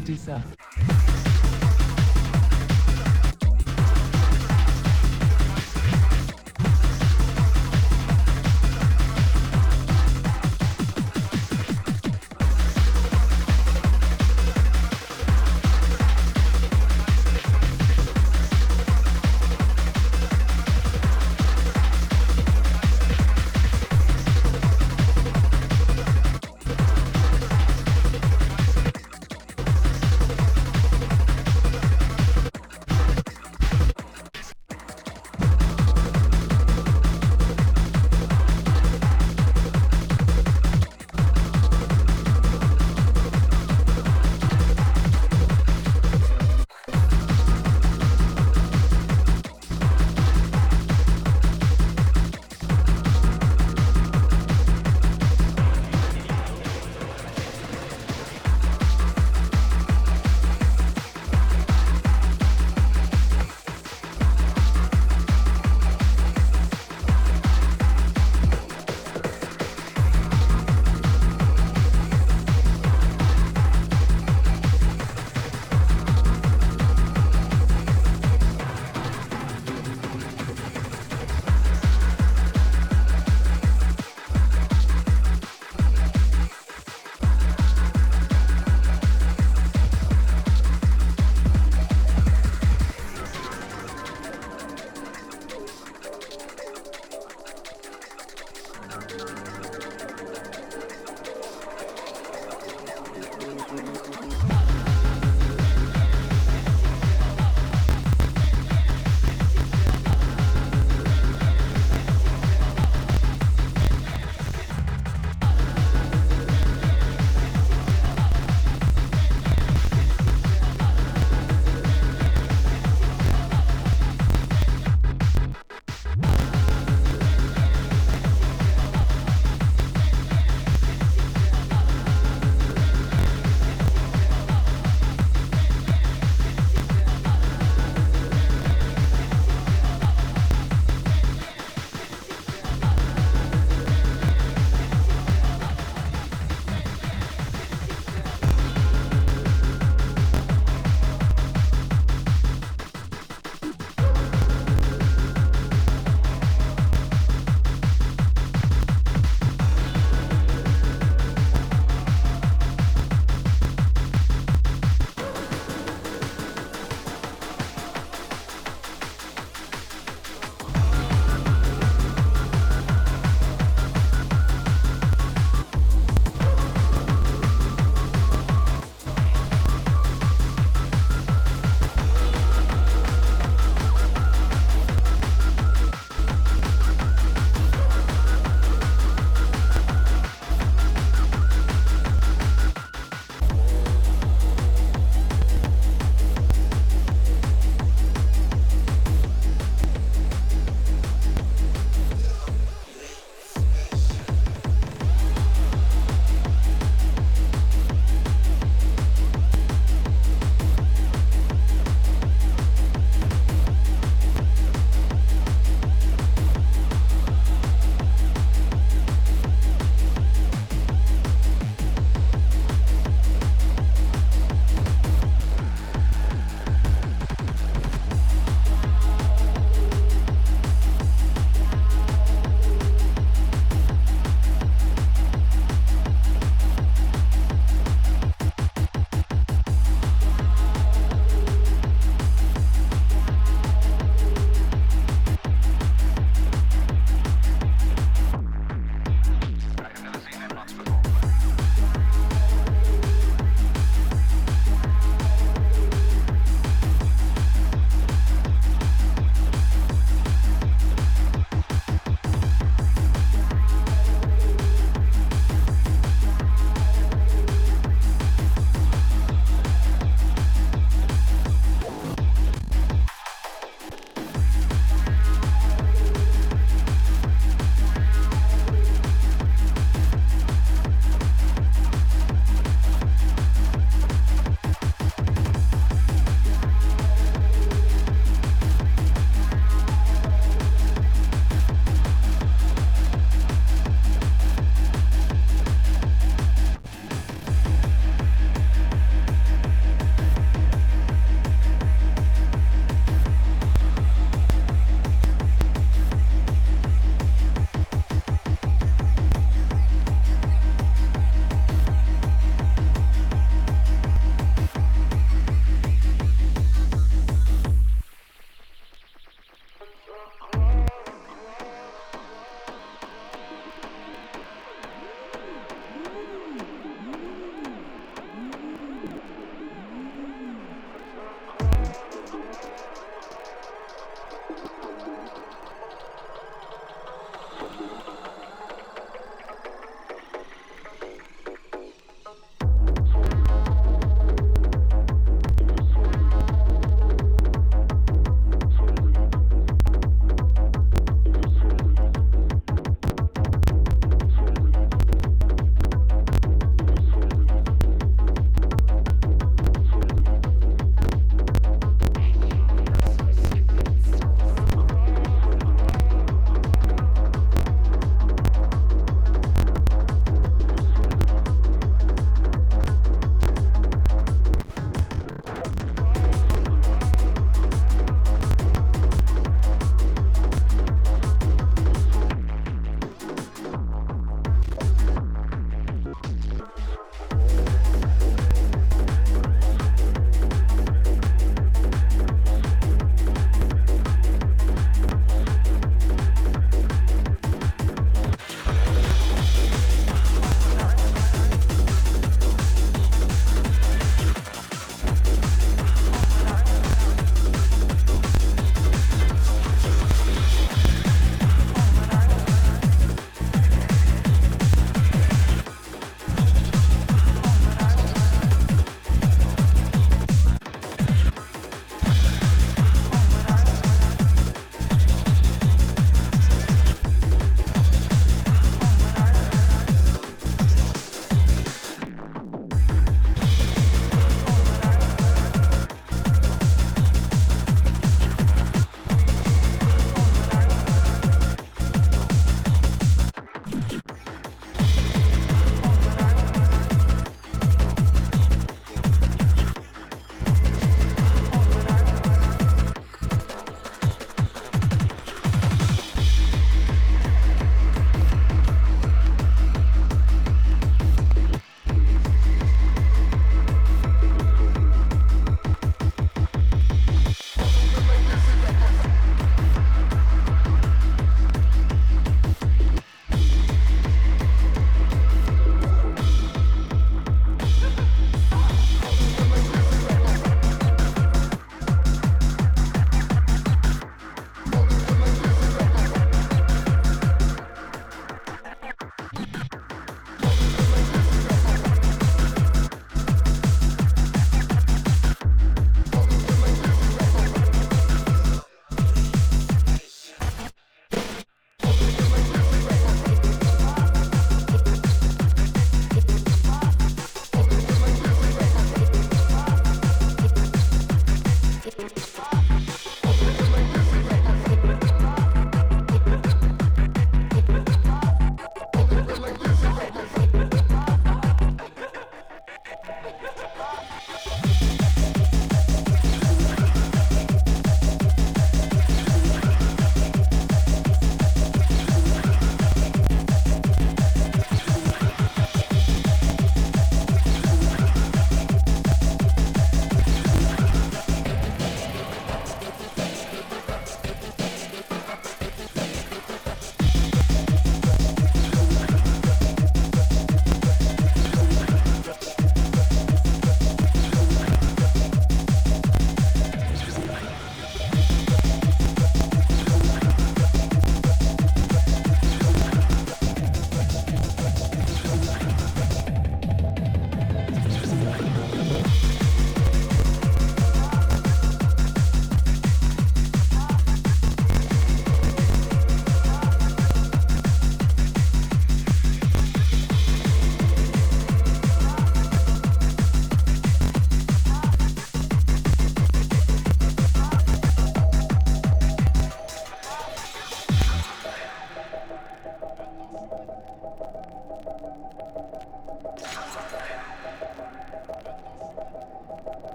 écouter ça.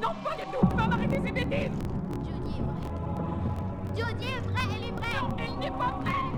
Non, pas du tout Va arrêtez ces bêtises Jodie est vraie. Jodie est vraie, elle est vraie. Non, elle n'est pas vraie.